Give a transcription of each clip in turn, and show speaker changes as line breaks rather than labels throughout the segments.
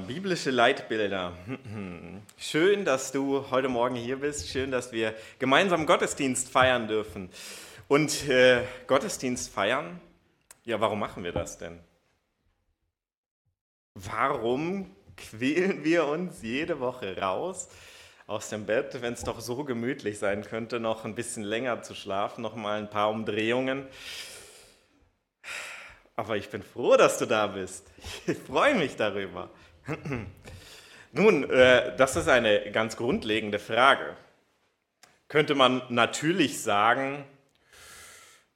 Biblische Leitbilder. Schön, dass du heute Morgen hier bist. Schön, dass wir gemeinsam Gottesdienst feiern dürfen. Und äh, Gottesdienst feiern, ja, warum machen wir das denn? Warum quälen wir uns jede Woche raus aus dem Bett, wenn es doch so gemütlich sein könnte, noch ein bisschen länger zu schlafen, noch mal ein paar Umdrehungen? Aber ich bin froh, dass du da bist. Ich freue mich darüber. Nun, äh, das ist eine ganz grundlegende Frage. Könnte man natürlich sagen,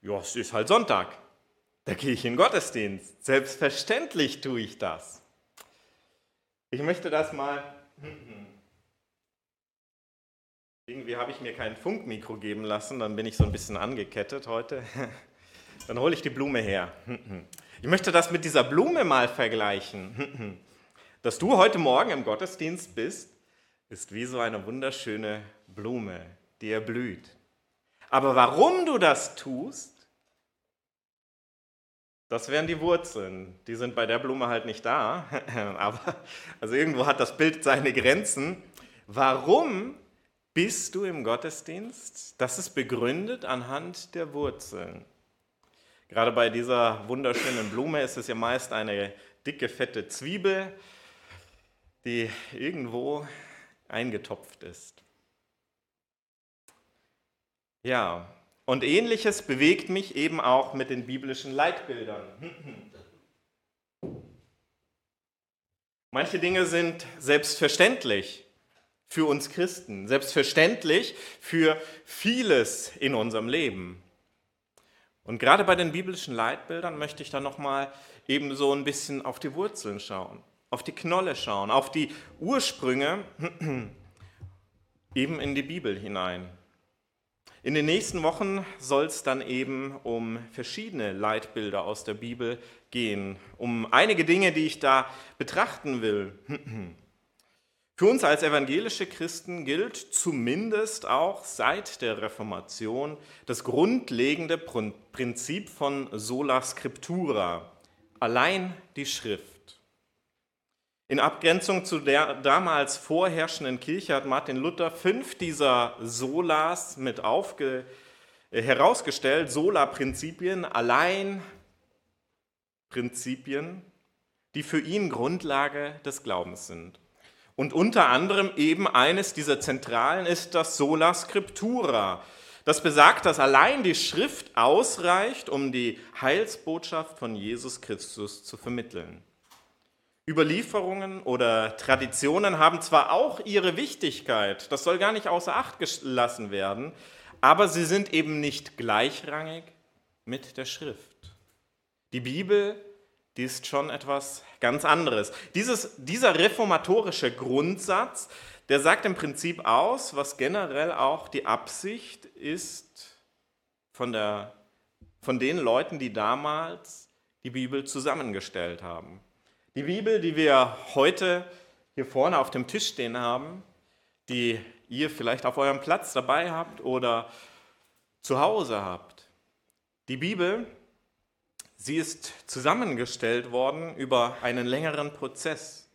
ja, es ist halt Sonntag. Da gehe ich in den Gottesdienst. Selbstverständlich tue ich das. Ich möchte das mal. Irgendwie habe ich mir kein Funkmikro geben lassen, dann bin ich so ein bisschen angekettet heute. Dann hole ich die Blume her. Ich möchte das mit dieser Blume mal vergleichen. Dass du heute Morgen im Gottesdienst bist, ist wie so eine wunderschöne Blume, die erblüht. Aber warum du das tust, das wären die Wurzeln. Die sind bei der Blume halt nicht da. Aber also irgendwo hat das Bild seine Grenzen. Warum bist du im Gottesdienst? Das ist begründet anhand der Wurzeln. Gerade bei dieser wunderschönen Blume ist es ja meist eine dicke, fette Zwiebel, die irgendwo eingetopft ist. Ja, und ähnliches bewegt mich eben auch mit den biblischen Leitbildern. Manche Dinge sind selbstverständlich für uns Christen, selbstverständlich für vieles in unserem Leben. Und gerade bei den biblischen Leitbildern möchte ich dann nochmal eben so ein bisschen auf die Wurzeln schauen, auf die Knolle schauen, auf die Ursprünge eben in die Bibel hinein. In den nächsten Wochen soll es dann eben um verschiedene Leitbilder aus der Bibel gehen, um einige Dinge, die ich da betrachten will. Für uns als evangelische Christen gilt zumindest auch seit der Reformation das grundlegende Prinzip von sola scriptura, allein die Schrift. In Abgrenzung zu der damals vorherrschenden Kirche hat Martin Luther fünf dieser Solas mit aufge, äh, herausgestellt, Sola-Prinzipien, allein Prinzipien, die für ihn Grundlage des Glaubens sind. Und unter anderem eben eines dieser zentralen ist das Sola Scriptura. Das besagt, dass allein die Schrift ausreicht, um die Heilsbotschaft von Jesus Christus zu vermitteln. Überlieferungen oder Traditionen haben zwar auch ihre Wichtigkeit, das soll gar nicht außer Acht gelassen werden, aber sie sind eben nicht gleichrangig mit der Schrift. Die Bibel die ist schon etwas ganz anderes. Dieses, dieser reformatorische Grundsatz, der sagt im Prinzip aus, was generell auch die Absicht ist von, der, von den Leuten, die damals die Bibel zusammengestellt haben. Die Bibel, die wir heute hier vorne auf dem Tisch stehen haben, die ihr vielleicht auf eurem Platz dabei habt oder zu Hause habt. Die Bibel, Sie ist zusammengestellt worden über einen längeren Prozess.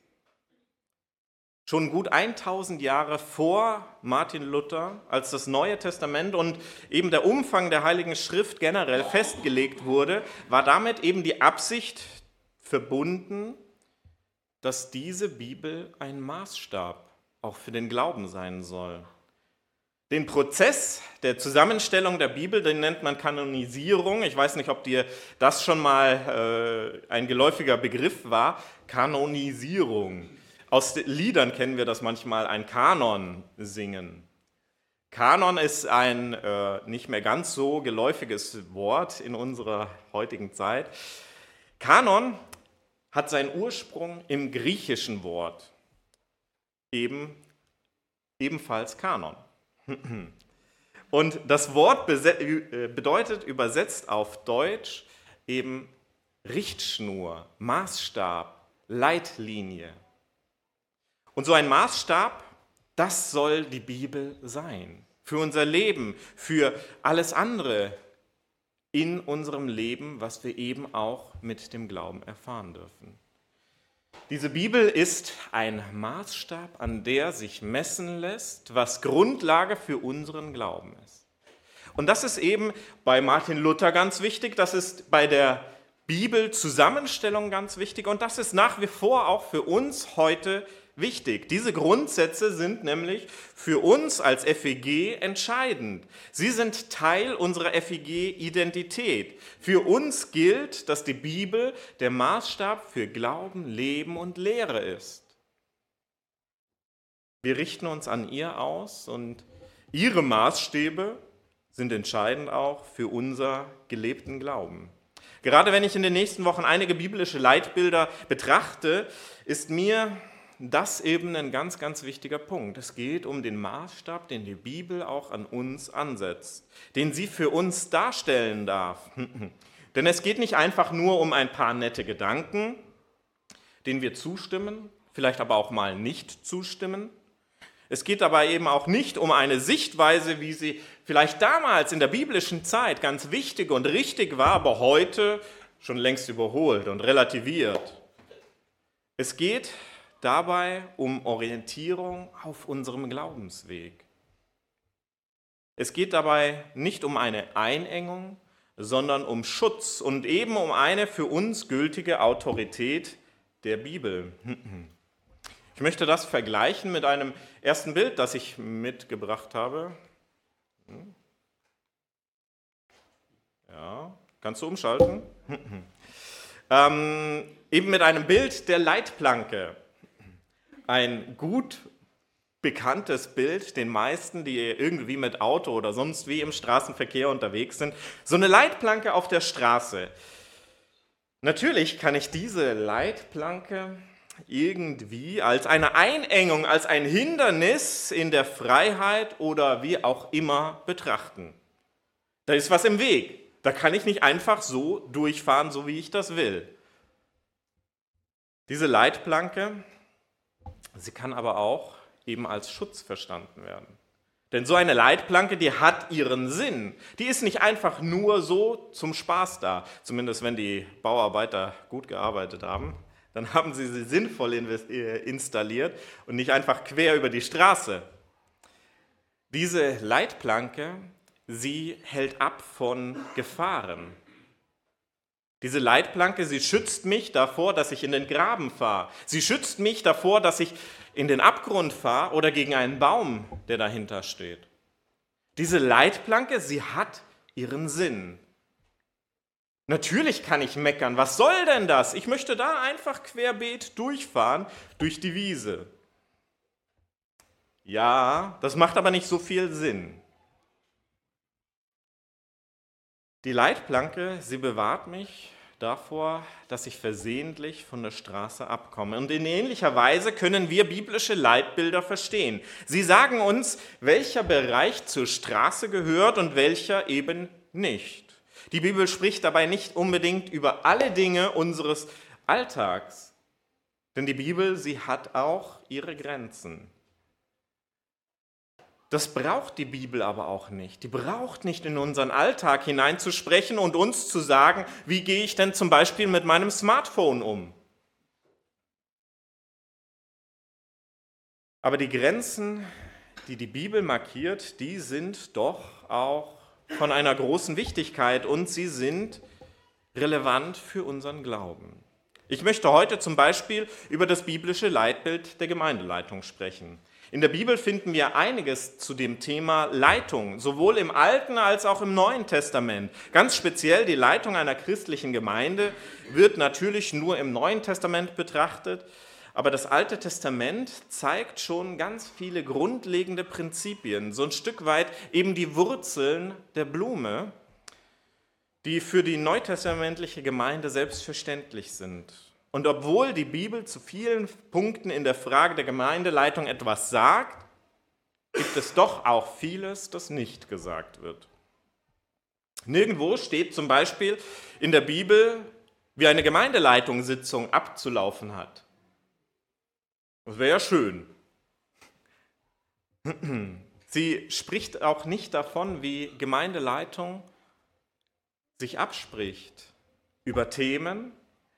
Schon gut 1000 Jahre vor Martin Luther, als das Neue Testament und eben der Umfang der Heiligen Schrift generell festgelegt wurde, war damit eben die Absicht verbunden, dass diese Bibel ein Maßstab auch für den Glauben sein soll. Den Prozess der Zusammenstellung der Bibel, den nennt man Kanonisierung. Ich weiß nicht, ob dir das schon mal äh, ein geläufiger Begriff war. Kanonisierung. Aus Liedern kennen wir das manchmal, ein Kanon singen. Kanon ist ein äh, nicht mehr ganz so geläufiges Wort in unserer heutigen Zeit. Kanon hat seinen Ursprung im griechischen Wort, eben ebenfalls Kanon. Und das Wort äh, bedeutet übersetzt auf Deutsch eben Richtschnur, Maßstab, Leitlinie. Und so ein Maßstab, das soll die Bibel sein. Für unser Leben, für alles andere in unserem Leben, was wir eben auch mit dem Glauben erfahren dürfen. Diese Bibel ist ein Maßstab, an der sich messen lässt, was Grundlage für unseren Glauben ist. Und das ist eben bei Martin Luther ganz wichtig, das ist bei der Bibelzusammenstellung ganz wichtig und das ist nach wie vor auch für uns heute wichtig. Diese Grundsätze sind nämlich für uns als FEG entscheidend. Sie sind Teil unserer FEG-Identität. Für uns gilt, dass die Bibel der Maßstab für Glauben, Leben und Lehre ist. Wir richten uns an ihr aus und ihre Maßstäbe sind entscheidend auch für unser gelebten Glauben. Gerade wenn ich in den nächsten Wochen einige biblische Leitbilder betrachte, ist mir das eben ein ganz, ganz wichtiger Punkt. Es geht um den Maßstab, den die Bibel auch an uns ansetzt, den sie für uns darstellen darf. Denn es geht nicht einfach nur um ein paar nette Gedanken, denen wir zustimmen, vielleicht aber auch mal nicht zustimmen. Es geht dabei eben auch nicht um eine Sichtweise, wie sie vielleicht damals in der biblischen Zeit ganz wichtig und richtig war, aber heute schon längst überholt und relativiert. Es geht dabei um Orientierung auf unserem Glaubensweg. Es geht dabei nicht um eine Einengung, sondern um Schutz und eben um eine für uns gültige Autorität der Bibel. Ich möchte das vergleichen mit einem ersten Bild, das ich mitgebracht habe. Ja, kannst du umschalten? ähm, eben mit einem Bild der Leitplanke. Ein gut bekanntes Bild den meisten, die irgendwie mit Auto oder sonst wie im Straßenverkehr unterwegs sind. So eine Leitplanke auf der Straße. Natürlich kann ich diese Leitplanke irgendwie als eine Einengung, als ein Hindernis in der Freiheit oder wie auch immer betrachten. Da ist was im Weg. Da kann ich nicht einfach so durchfahren, so wie ich das will. Diese Leitplanke, sie kann aber auch eben als Schutz verstanden werden. Denn so eine Leitplanke, die hat ihren Sinn. Die ist nicht einfach nur so zum Spaß da, zumindest wenn die Bauarbeiter gut gearbeitet haben dann haben sie sie sinnvoll äh, installiert und nicht einfach quer über die Straße. Diese Leitplanke, sie hält ab von Gefahren. Diese Leitplanke, sie schützt mich davor, dass ich in den Graben fahre. Sie schützt mich davor, dass ich in den Abgrund fahre oder gegen einen Baum, der dahinter steht. Diese Leitplanke, sie hat ihren Sinn. Natürlich kann ich meckern. Was soll denn das? Ich möchte da einfach querbeet durchfahren durch die Wiese. Ja, das macht aber nicht so viel Sinn. Die Leitplanke, sie bewahrt mich davor, dass ich versehentlich von der Straße abkomme. Und in ähnlicher Weise können wir biblische Leitbilder verstehen. Sie sagen uns, welcher Bereich zur Straße gehört und welcher eben nicht. Die Bibel spricht dabei nicht unbedingt über alle Dinge unseres Alltags, denn die Bibel, sie hat auch ihre Grenzen. Das braucht die Bibel aber auch nicht. Die braucht nicht in unseren Alltag hineinzusprechen und uns zu sagen, wie gehe ich denn zum Beispiel mit meinem Smartphone um. Aber die Grenzen, die die Bibel markiert, die sind doch auch von einer großen Wichtigkeit und sie sind relevant für unseren Glauben. Ich möchte heute zum Beispiel über das biblische Leitbild der Gemeindeleitung sprechen. In der Bibel finden wir einiges zu dem Thema Leitung, sowohl im Alten als auch im Neuen Testament. Ganz speziell die Leitung einer christlichen Gemeinde wird natürlich nur im Neuen Testament betrachtet, aber das Alte Testament zeigt schon ganz viele grundlegende Prinzipien, so ein Stück weit eben die Wurzeln der Blume, die für die neutestamentliche Gemeinde selbstverständlich sind. Und obwohl die Bibel zu vielen Punkten in der Frage der Gemeindeleitung etwas sagt, gibt es doch auch vieles, das nicht gesagt wird. Nirgendwo steht zum Beispiel in der Bibel, wie eine Gemeindeleitungssitzung abzulaufen hat. Das wäre ja schön. Sie spricht auch nicht davon, wie Gemeindeleitung sich abspricht über Themen,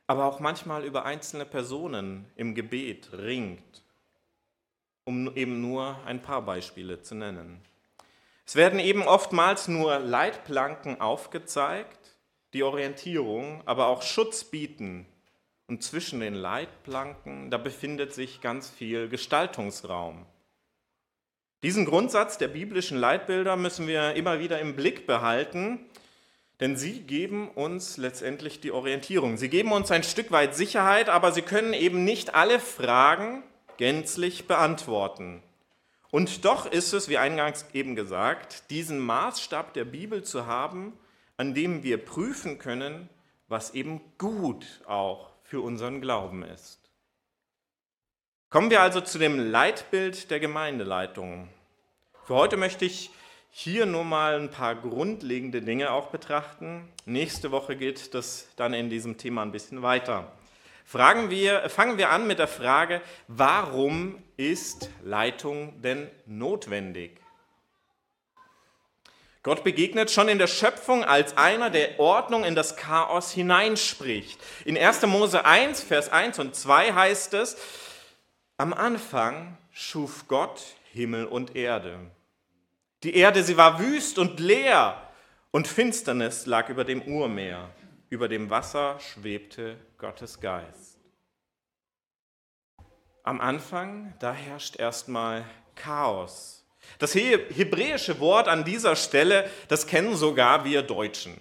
aber auch manchmal über einzelne Personen im Gebet ringt, um eben nur ein paar Beispiele zu nennen. Es werden eben oftmals nur Leitplanken aufgezeigt, die Orientierung, aber auch Schutz bieten. Und zwischen den Leitplanken, da befindet sich ganz viel Gestaltungsraum. Diesen Grundsatz der biblischen Leitbilder müssen wir immer wieder im Blick behalten, denn sie geben uns letztendlich die Orientierung. Sie geben uns ein Stück weit Sicherheit, aber sie können eben nicht alle Fragen gänzlich beantworten. Und doch ist es, wie eingangs eben gesagt, diesen Maßstab der Bibel zu haben, an dem wir prüfen können, was eben gut auch für unseren Glauben ist. Kommen wir also zu dem Leitbild der Gemeindeleitung. Für heute möchte ich hier nur mal ein paar grundlegende Dinge auch betrachten. Nächste Woche geht das dann in diesem Thema ein bisschen weiter. Wir, fangen wir an mit der Frage, warum ist Leitung denn notwendig? Gott begegnet schon in der Schöpfung als einer, der Ordnung in das Chaos hineinspricht. In 1. Mose 1, Vers 1 und 2 heißt es, am Anfang schuf Gott Himmel und Erde. Die Erde, sie war wüst und leer und Finsternis lag über dem Urmeer. Über dem Wasser schwebte Gottes Geist. Am Anfang, da herrscht erstmal Chaos. Das hebräische Wort an dieser Stelle, das kennen sogar wir Deutschen.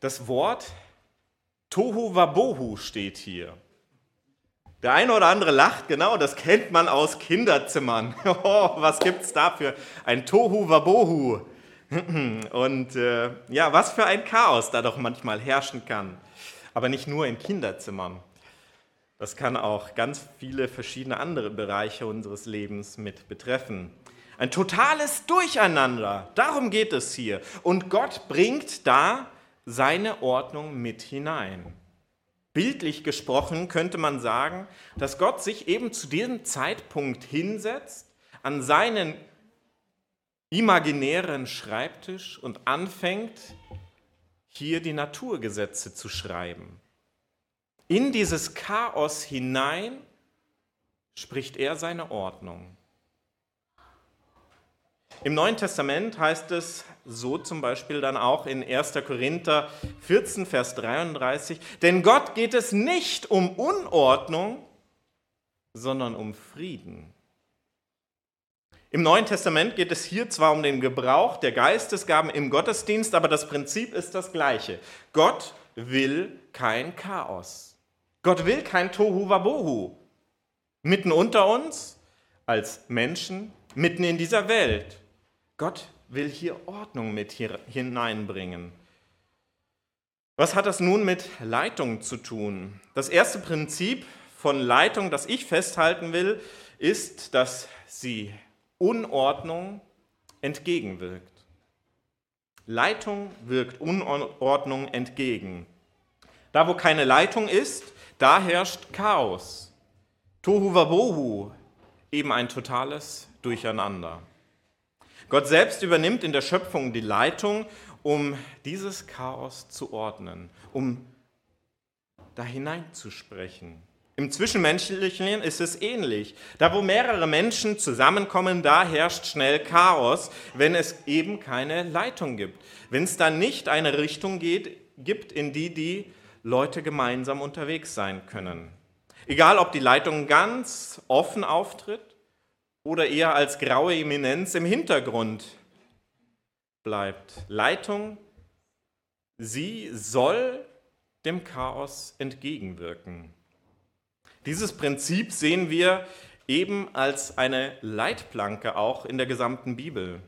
Das Wort Tohu Wabohu steht hier. Der eine oder andere lacht, genau, das kennt man aus Kinderzimmern. Oh, was gibt's da für ein Tohu Wabohu? Und äh, ja, was für ein Chaos da doch manchmal herrschen kann. Aber nicht nur in Kinderzimmern. Das kann auch ganz viele verschiedene andere Bereiche unseres Lebens mit betreffen. Ein totales Durcheinander, darum geht es hier. Und Gott bringt da seine Ordnung mit hinein. Bildlich gesprochen könnte man sagen, dass Gott sich eben zu diesem Zeitpunkt hinsetzt an seinen imaginären Schreibtisch und anfängt, hier die Naturgesetze zu schreiben. In dieses Chaos hinein spricht er seine Ordnung. Im Neuen Testament heißt es so zum Beispiel dann auch in 1. Korinther 14, Vers 33, denn Gott geht es nicht um Unordnung, sondern um Frieden. Im Neuen Testament geht es hier zwar um den Gebrauch der Geistesgaben im Gottesdienst, aber das Prinzip ist das gleiche. Gott will kein Chaos. Gott will kein Tohu Wabohu. Mitten unter uns, als Menschen, mitten in dieser Welt. Gott will hier Ordnung mit hineinbringen. Was hat das nun mit Leitung zu tun? Das erste Prinzip von Leitung, das ich festhalten will, ist, dass sie Unordnung entgegenwirkt. Leitung wirkt Unordnung entgegen. Da, wo keine Leitung ist, da herrscht Chaos. Tohu wabohu, eben ein totales Durcheinander. Gott selbst übernimmt in der Schöpfung die Leitung, um dieses Chaos zu ordnen, um da hineinzusprechen. Im Zwischenmenschlichen ist es ähnlich. Da, wo mehrere Menschen zusammenkommen, da herrscht schnell Chaos, wenn es eben keine Leitung gibt. Wenn es dann nicht eine Richtung geht, gibt, in die die Leute gemeinsam unterwegs sein können. Egal, ob die Leitung ganz offen auftritt oder eher als graue Eminenz im Hintergrund bleibt. Leitung, sie soll dem Chaos entgegenwirken. Dieses Prinzip sehen wir eben als eine Leitplanke auch in der gesamten Bibel.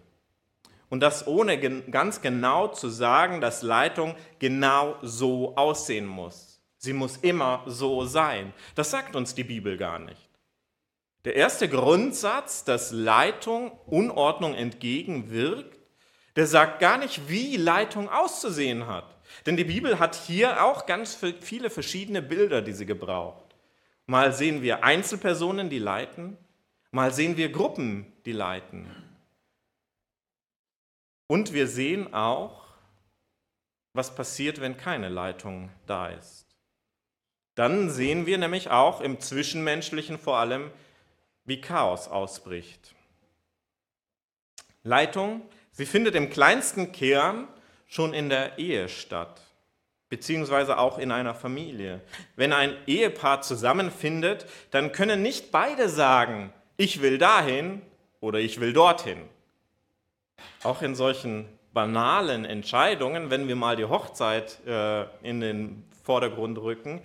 Und das ohne ganz genau zu sagen, dass Leitung genau so aussehen muss. Sie muss immer so sein. Das sagt uns die Bibel gar nicht. Der erste Grundsatz, dass Leitung Unordnung entgegenwirkt, der sagt gar nicht, wie Leitung auszusehen hat. Denn die Bibel hat hier auch ganz viele verschiedene Bilder, die sie gebraucht. Mal sehen wir Einzelpersonen, die leiten, mal sehen wir Gruppen, die leiten. Und wir sehen auch, was passiert, wenn keine Leitung da ist. Dann sehen wir nämlich auch im Zwischenmenschlichen vor allem, wie Chaos ausbricht. Leitung, sie findet im kleinsten Kern schon in der Ehe statt, beziehungsweise auch in einer Familie. Wenn ein Ehepaar zusammenfindet, dann können nicht beide sagen, ich will dahin oder ich will dorthin. Auch in solchen banalen Entscheidungen, wenn wir mal die Hochzeit äh, in den Vordergrund rücken,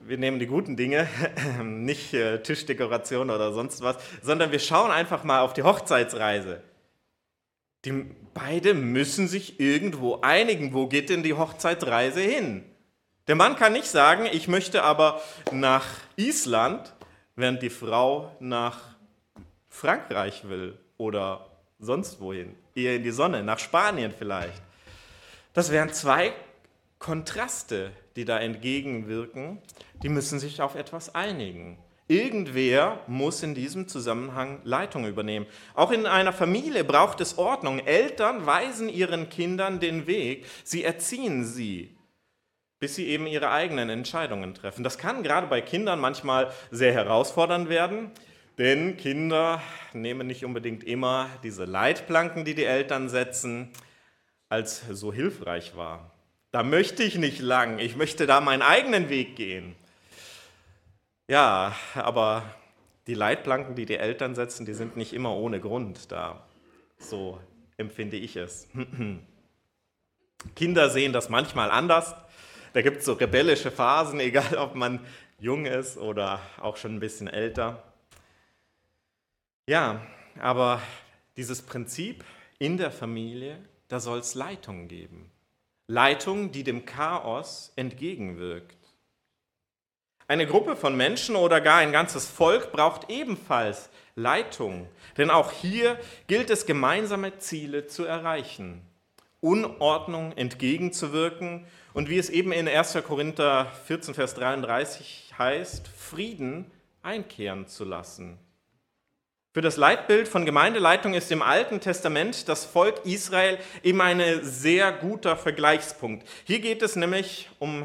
wir nehmen die guten Dinge, nicht äh, Tischdekoration oder sonst was, sondern wir schauen einfach mal auf die Hochzeitsreise. Die, beide müssen sich irgendwo einigen. Wo geht denn die Hochzeitsreise hin? Der Mann kann nicht sagen, ich möchte aber nach Island, während die Frau nach Frankreich will oder sonst wohin, eher in die Sonne, nach Spanien vielleicht. Das wären zwei Kontraste, die da entgegenwirken. Die müssen sich auf etwas einigen. Irgendwer muss in diesem Zusammenhang Leitung übernehmen. Auch in einer Familie braucht es Ordnung. Eltern weisen ihren Kindern den Weg, sie erziehen sie, bis sie eben ihre eigenen Entscheidungen treffen. Das kann gerade bei Kindern manchmal sehr herausfordernd werden, denn Kinder nehmen nicht unbedingt immer diese Leitplanken, die die Eltern setzen, als so hilfreich wahr. Da möchte ich nicht lang, ich möchte da meinen eigenen Weg gehen. Ja, aber die Leitplanken, die die Eltern setzen, die sind nicht immer ohne Grund da. So empfinde ich es. Kinder sehen das manchmal anders. Da gibt es so rebellische Phasen, egal ob man jung ist oder auch schon ein bisschen älter. Ja, aber dieses Prinzip in der Familie, da soll es Leitung geben. Leitung, die dem Chaos entgegenwirkt. Eine Gruppe von Menschen oder gar ein ganzes Volk braucht ebenfalls Leitung, denn auch hier gilt es, gemeinsame Ziele zu erreichen, Unordnung entgegenzuwirken und wie es eben in 1. Korinther 14, Vers 33 heißt, Frieden einkehren zu lassen. Für das Leitbild von Gemeindeleitung ist im Alten Testament das Volk Israel eben ein sehr guter Vergleichspunkt. Hier geht es nämlich um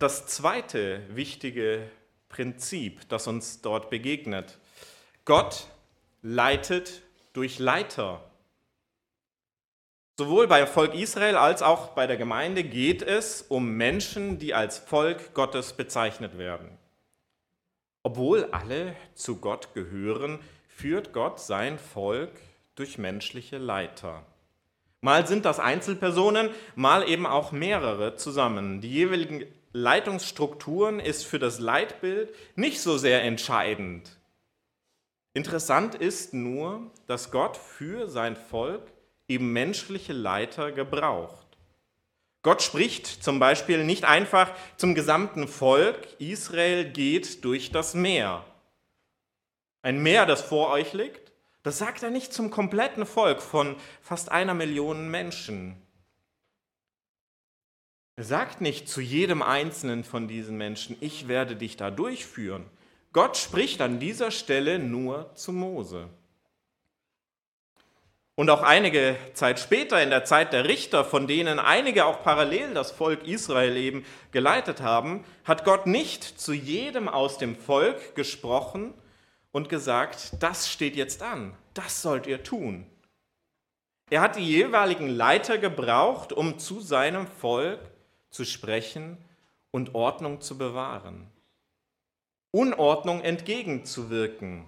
das zweite wichtige Prinzip, das uns dort begegnet. Gott leitet durch Leiter. Sowohl beim Volk Israel als auch bei der Gemeinde geht es um Menschen, die als Volk Gottes bezeichnet werden. Obwohl alle zu Gott gehören, führt Gott sein Volk durch menschliche Leiter. Mal sind das Einzelpersonen, mal eben auch mehrere zusammen. Die jeweiligen Leitungsstrukturen ist für das Leitbild nicht so sehr entscheidend. Interessant ist nur, dass Gott für sein Volk eben menschliche Leiter gebraucht. Gott spricht zum Beispiel nicht einfach zum gesamten Volk, Israel geht durch das Meer. Ein Meer, das vor euch liegt, das sagt er nicht zum kompletten Volk von fast einer Million Menschen. Er sagt nicht zu jedem einzelnen von diesen Menschen, ich werde dich da durchführen. Gott spricht an dieser Stelle nur zu Mose. Und auch einige Zeit später, in der Zeit der Richter, von denen einige auch parallel das Volk Israel eben geleitet haben, hat Gott nicht zu jedem aus dem Volk gesprochen und gesagt, das steht jetzt an, das sollt ihr tun. Er hat die jeweiligen Leiter gebraucht, um zu seinem Volk zu sprechen und Ordnung zu bewahren. Unordnung entgegenzuwirken.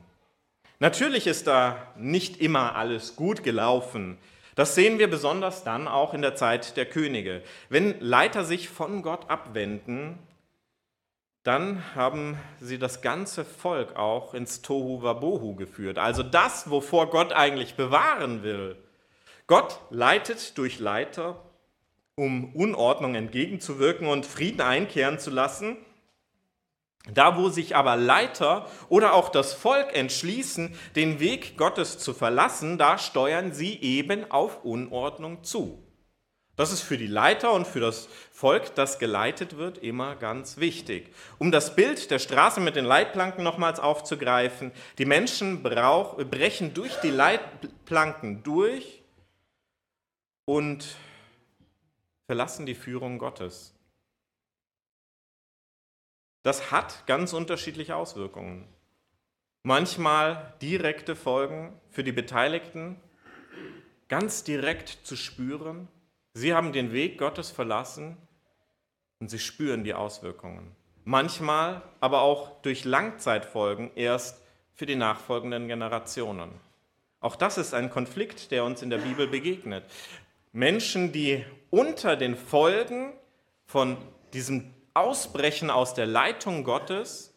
Natürlich ist da nicht immer alles gut gelaufen. Das sehen wir besonders dann auch in der Zeit der Könige. Wenn Leiter sich von Gott abwenden, dann haben sie das ganze Volk auch ins Tohu Wabohu geführt. Also das, wovor Gott eigentlich bewahren will. Gott leitet durch Leiter um Unordnung entgegenzuwirken und Frieden einkehren zu lassen. Da, wo sich aber Leiter oder auch das Volk entschließen, den Weg Gottes zu verlassen, da steuern sie eben auf Unordnung zu. Das ist für die Leiter und für das Volk, das geleitet wird, immer ganz wichtig. Um das Bild der Straße mit den Leitplanken nochmals aufzugreifen, die Menschen brauch, brechen durch die Leitplanken durch und verlassen die Führung Gottes. Das hat ganz unterschiedliche Auswirkungen. Manchmal direkte Folgen für die Beteiligten, ganz direkt zu spüren. Sie haben den Weg Gottes verlassen und sie spüren die Auswirkungen. Manchmal aber auch durch Langzeitfolgen erst für die nachfolgenden Generationen. Auch das ist ein Konflikt, der uns in der Bibel begegnet. Menschen, die unter den Folgen von diesem Ausbrechen aus der Leitung Gottes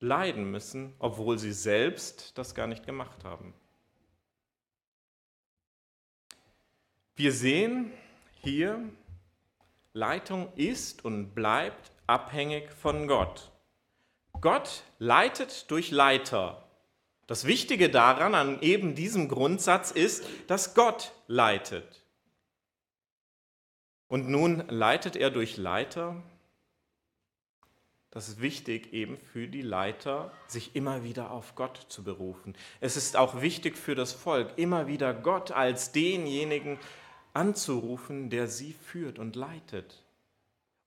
leiden müssen, obwohl sie selbst das gar nicht gemacht haben. Wir sehen hier, Leitung ist und bleibt abhängig von Gott. Gott leitet durch Leiter. Das Wichtige daran, an eben diesem Grundsatz ist, dass Gott leitet. Und nun leitet er durch Leiter. Das ist wichtig eben für die Leiter, sich immer wieder auf Gott zu berufen. Es ist auch wichtig für das Volk, immer wieder Gott als denjenigen anzurufen, der sie führt und leitet.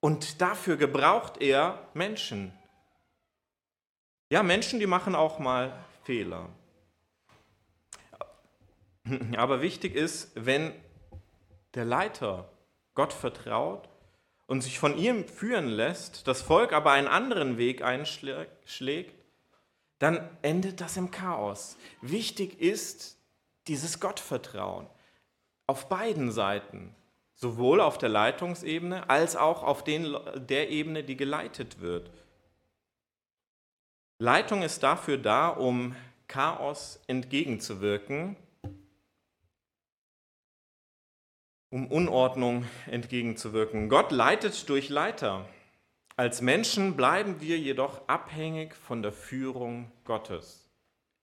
Und dafür gebraucht er Menschen. Ja, Menschen, die machen auch mal Fehler. Aber wichtig ist, wenn der Leiter Gott vertraut und sich von ihm führen lässt, das Volk aber einen anderen Weg einschlägt, dann endet das im Chaos. Wichtig ist dieses Gottvertrauen auf beiden Seiten, sowohl auf der Leitungsebene als auch auf den, der Ebene, die geleitet wird. Leitung ist dafür da, um Chaos entgegenzuwirken, um Unordnung entgegenzuwirken. Gott leitet durch Leiter. Als Menschen bleiben wir jedoch abhängig von der Führung Gottes.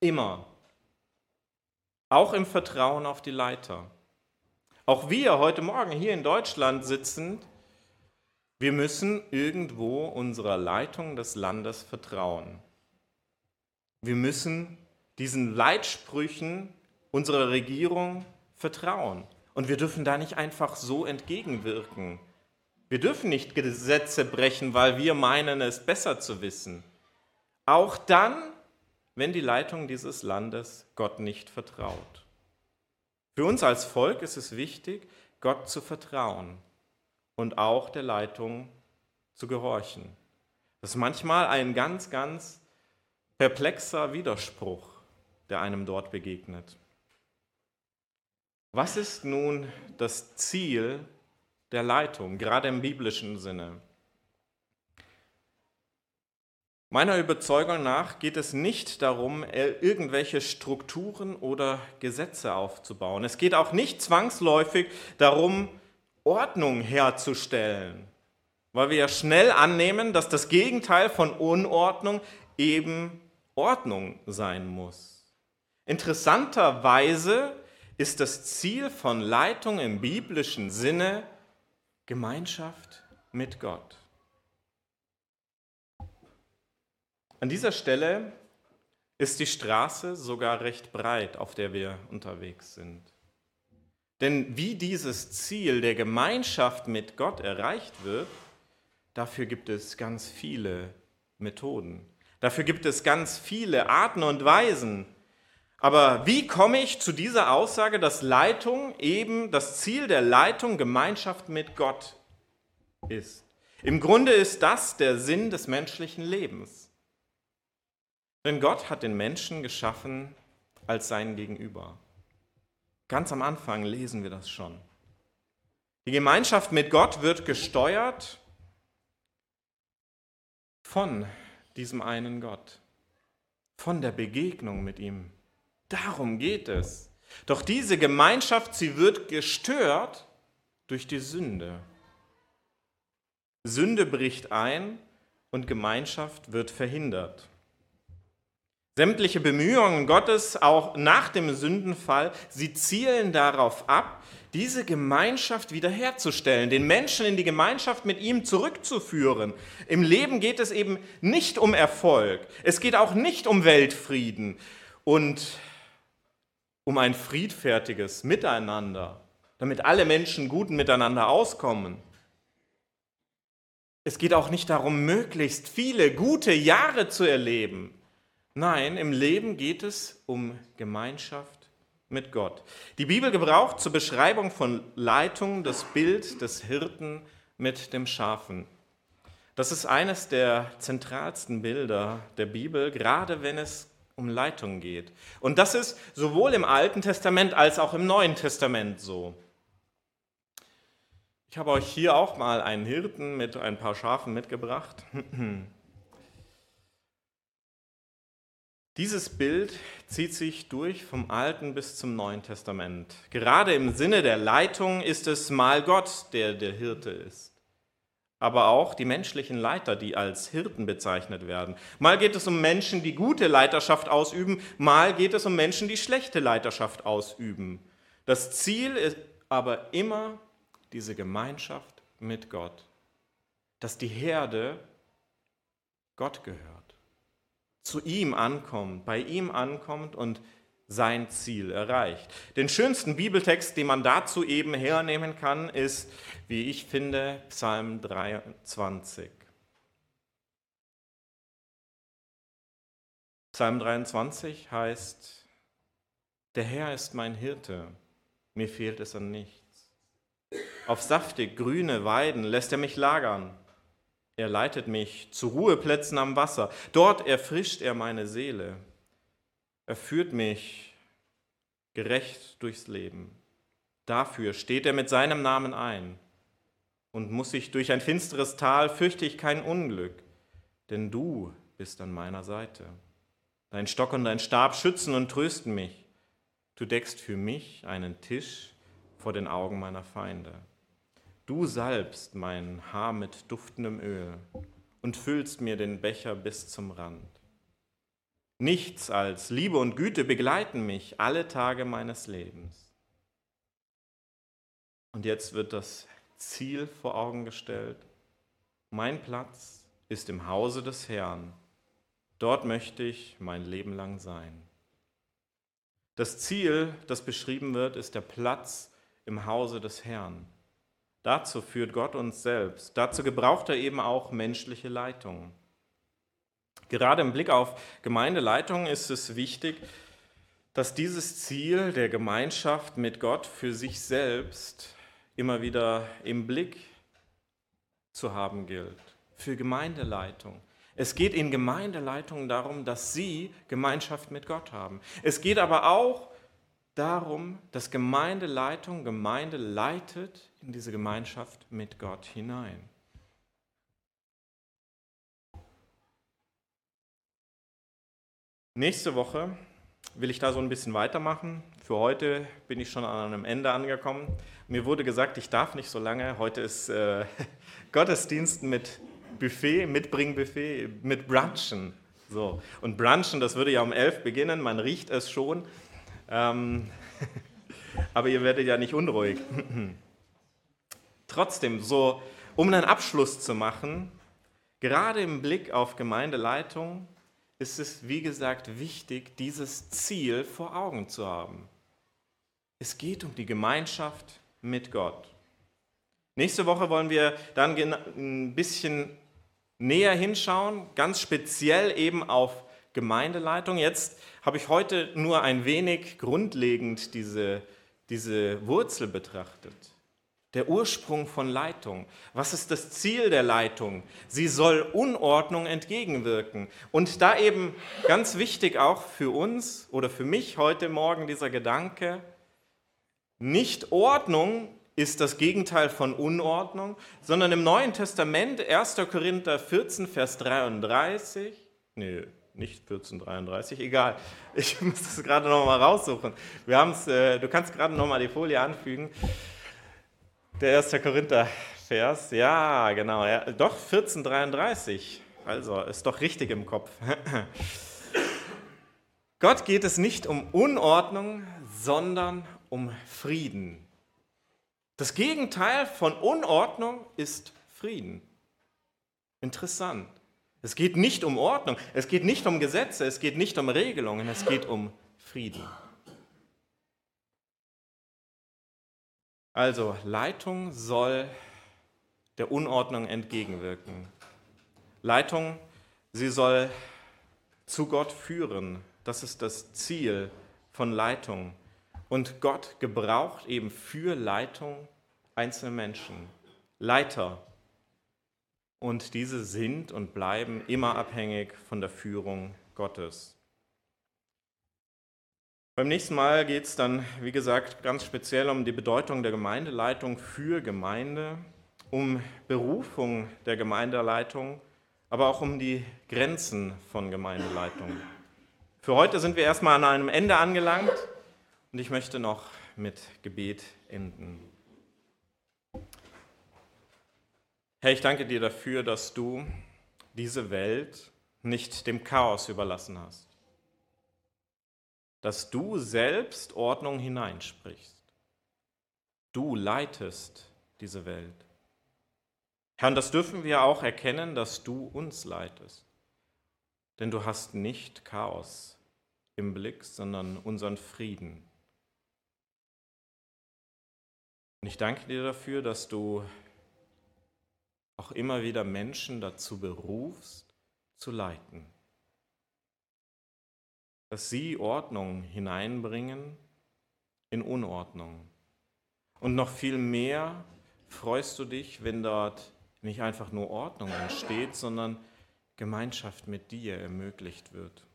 Immer. Auch im Vertrauen auf die Leiter. Auch wir heute Morgen hier in Deutschland sitzend, wir müssen irgendwo unserer Leitung des Landes vertrauen. Wir müssen diesen Leitsprüchen unserer Regierung vertrauen. Und wir dürfen da nicht einfach so entgegenwirken. Wir dürfen nicht Gesetze brechen, weil wir meinen, es besser zu wissen. Auch dann, wenn die Leitung dieses Landes Gott nicht vertraut. Für uns als Volk ist es wichtig, Gott zu vertrauen und auch der Leitung zu gehorchen. Das ist manchmal ein ganz, ganz perplexer Widerspruch, der einem dort begegnet. Was ist nun das Ziel der Leitung, gerade im biblischen Sinne? Meiner Überzeugung nach geht es nicht darum, irgendwelche Strukturen oder Gesetze aufzubauen. Es geht auch nicht zwangsläufig darum, Ordnung herzustellen, weil wir ja schnell annehmen, dass das Gegenteil von Unordnung eben Ordnung sein muss. Interessanterweise ist das Ziel von Leitung im biblischen Sinne Gemeinschaft mit Gott. An dieser Stelle ist die Straße sogar recht breit, auf der wir unterwegs sind. Denn wie dieses Ziel der Gemeinschaft mit Gott erreicht wird, dafür gibt es ganz viele Methoden. Dafür gibt es ganz viele Arten und Weisen. Aber wie komme ich zu dieser Aussage, dass Leitung eben das Ziel der Leitung Gemeinschaft mit Gott ist? Im Grunde ist das der Sinn des menschlichen Lebens. Denn Gott hat den Menschen geschaffen als sein Gegenüber. Ganz am Anfang lesen wir das schon. Die Gemeinschaft mit Gott wird gesteuert von diesem einen Gott, von der Begegnung mit ihm. Darum geht es. Doch diese Gemeinschaft, sie wird gestört durch die Sünde. Sünde bricht ein und Gemeinschaft wird verhindert. Sämtliche Bemühungen Gottes, auch nach dem Sündenfall, sie zielen darauf ab, diese Gemeinschaft wiederherzustellen, den Menschen in die Gemeinschaft mit ihm zurückzuführen. Im Leben geht es eben nicht um Erfolg, es geht auch nicht um Weltfrieden und um ein friedfertiges Miteinander, damit alle Menschen gut miteinander auskommen. Es geht auch nicht darum, möglichst viele gute Jahre zu erleben. Nein, im Leben geht es um Gemeinschaft mit Gott. Die Bibel gebraucht zur Beschreibung von Leitung das Bild des Hirten mit dem Schafen. Das ist eines der zentralsten Bilder der Bibel, gerade wenn es um Leitung geht. Und das ist sowohl im Alten Testament als auch im Neuen Testament so. Ich habe euch hier auch mal einen Hirten mit ein paar Schafen mitgebracht. Dieses Bild zieht sich durch vom Alten bis zum Neuen Testament. Gerade im Sinne der Leitung ist es mal Gott, der der Hirte ist. Aber auch die menschlichen Leiter, die als Hirten bezeichnet werden. Mal geht es um Menschen, die gute Leiterschaft ausüben, mal geht es um Menschen, die schlechte Leiterschaft ausüben. Das Ziel ist aber immer diese Gemeinschaft mit Gott, dass die Herde Gott gehört zu ihm ankommt, bei ihm ankommt und sein Ziel erreicht. Den schönsten Bibeltext, den man dazu eben hernehmen kann, ist, wie ich finde, Psalm 23. Psalm 23 heißt, der Herr ist mein Hirte, mir fehlt es an nichts. Auf saftig grüne Weiden lässt er mich lagern. Er leitet mich zu Ruheplätzen am Wasser. Dort erfrischt er meine Seele. Er führt mich gerecht durchs Leben. Dafür steht er mit seinem Namen ein. Und muss ich durch ein finsteres Tal, fürchte ich kein Unglück, denn du bist an meiner Seite. Dein Stock und dein Stab schützen und trösten mich. Du deckst für mich einen Tisch vor den Augen meiner Feinde. Du salbst mein Haar mit duftendem Öl und füllst mir den Becher bis zum Rand. Nichts als Liebe und Güte begleiten mich alle Tage meines Lebens. Und jetzt wird das Ziel vor Augen gestellt. Mein Platz ist im Hause des Herrn. Dort möchte ich mein Leben lang sein. Das Ziel, das beschrieben wird, ist der Platz im Hause des Herrn. Dazu führt Gott uns selbst. Dazu gebraucht er eben auch menschliche Leitung. Gerade im Blick auf Gemeindeleitung ist es wichtig, dass dieses Ziel der Gemeinschaft mit Gott für sich selbst immer wieder im Blick zu haben gilt. Für Gemeindeleitung. Es geht in Gemeindeleitung darum, dass sie Gemeinschaft mit Gott haben. Es geht aber auch darum, dass Gemeindeleitung Gemeinde leitet in diese Gemeinschaft mit Gott hinein. Nächste Woche will ich da so ein bisschen weitermachen. Für heute bin ich schon an einem Ende angekommen. Mir wurde gesagt, ich darf nicht so lange. Heute ist äh, Gottesdienst mit Buffet, Mitbringbuffet, mit Brunchen. So. Und Brunchen, das würde ja um elf beginnen, man riecht es schon. Ähm, aber ihr werdet ja nicht unruhig. Trotzdem, so um einen Abschluss zu machen, gerade im Blick auf Gemeindeleitung ist es, wie gesagt, wichtig, dieses Ziel vor Augen zu haben. Es geht um die Gemeinschaft mit Gott. Nächste Woche wollen wir dann ein bisschen näher hinschauen, ganz speziell eben auf Gemeindeleitung. Jetzt habe ich heute nur ein wenig grundlegend diese, diese Wurzel betrachtet. Der Ursprung von Leitung. Was ist das Ziel der Leitung? Sie soll Unordnung entgegenwirken. Und da eben ganz wichtig auch für uns oder für mich heute Morgen dieser Gedanke, nicht Ordnung ist das Gegenteil von Unordnung, sondern im Neuen Testament, 1. Korinther 14, Vers 33, nee, nicht 1433, egal. Ich muss das gerade noch mal raussuchen. Wir haben's, äh, du kannst gerade noch mal die Folie anfügen. Der 1. Korinther-Vers, ja, genau, ja, doch 1433. Also ist doch richtig im Kopf. Gott geht es nicht um Unordnung, sondern um Frieden. Das Gegenteil von Unordnung ist Frieden. Interessant. Es geht nicht um Ordnung, es geht nicht um Gesetze, es geht nicht um Regelungen, es geht um Frieden. Also Leitung soll der Unordnung entgegenwirken. Leitung, sie soll zu Gott führen. Das ist das Ziel von Leitung. Und Gott gebraucht eben für Leitung einzelne Menschen, Leiter. Und diese sind und bleiben immer abhängig von der Führung Gottes. Beim nächsten Mal geht es dann, wie gesagt, ganz speziell um die Bedeutung der Gemeindeleitung für Gemeinde, um Berufung der Gemeindeleitung, aber auch um die Grenzen von Gemeindeleitung. Für heute sind wir erstmal an einem Ende angelangt und ich möchte noch mit Gebet enden. Herr, ich danke dir dafür, dass du diese Welt nicht dem Chaos überlassen hast, dass du selbst Ordnung hineinsprichst. Du leitest diese Welt. Herr, und das dürfen wir auch erkennen, dass du uns leitest. Denn du hast nicht Chaos im Blick, sondern unseren Frieden. Und ich danke dir dafür, dass du auch immer wieder Menschen dazu berufst, zu leiten. Dass sie Ordnung hineinbringen in Unordnung. Und noch viel mehr freust du dich, wenn dort nicht einfach nur Ordnung entsteht, sondern Gemeinschaft mit dir ermöglicht wird.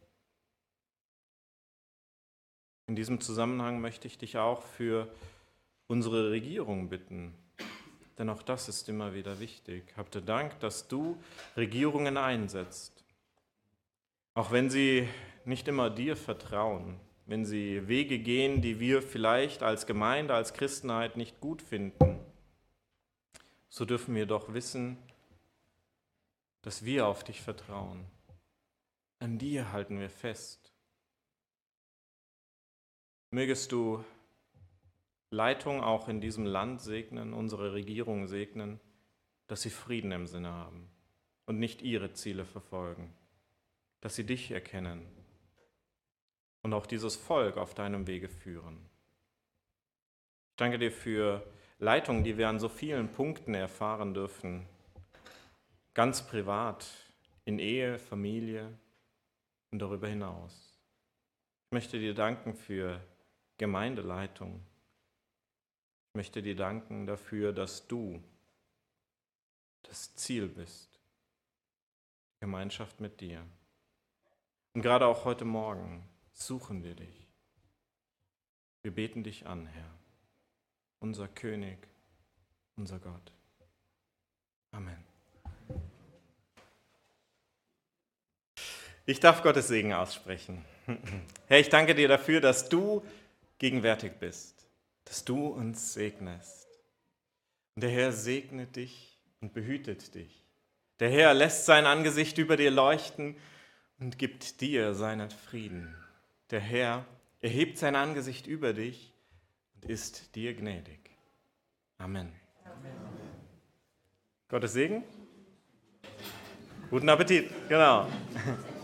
In diesem Zusammenhang möchte ich dich auch für unsere Regierung bitten, denn auch das ist immer wieder wichtig. Habt ihr Dank, dass du Regierungen einsetzt, auch wenn sie nicht immer dir vertrauen, wenn sie Wege gehen, die wir vielleicht als Gemeinde, als Christenheit nicht gut finden, so dürfen wir doch wissen, dass wir auf dich vertrauen. An dir halten wir fest. Mögest du Leitung auch in diesem Land segnen, unsere Regierung segnen, dass sie Frieden im Sinne haben und nicht ihre Ziele verfolgen, dass sie dich erkennen und auch dieses Volk auf deinem Wege führen. Ich danke dir für Leitung, die wir an so vielen Punkten erfahren dürfen, ganz privat, in Ehe, Familie und darüber hinaus. Ich möchte dir danken für Gemeindeleitung. Ich möchte dir danken dafür, dass du das Ziel bist, Gemeinschaft mit dir. Und gerade auch heute Morgen suchen wir dich. Wir beten dich an, Herr, unser König, unser Gott. Amen. Ich darf Gottes Segen aussprechen. Herr, ich danke dir dafür, dass du gegenwärtig bist, dass du uns segnest. Und der Herr segnet dich und behütet dich. Der Herr lässt sein Angesicht über dir leuchten und gibt dir seinen Frieden. Der Herr erhebt sein Angesicht über dich und ist dir gnädig. Amen. Amen. Gottes Segen. Guten Appetit. Genau.